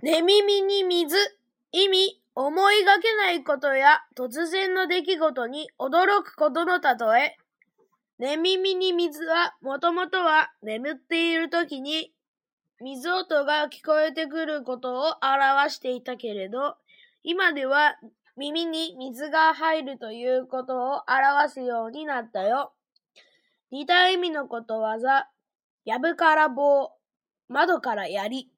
寝耳に水。意味、思いがけないことや突然の出来事に驚くことの例え。寝耳に水はもともとは眠っている時に水音が聞こえてくることを表していたけれど、今では耳に水が入るということを表すようになったよ。似た意味のことわざ、やぶから棒、窓から槍。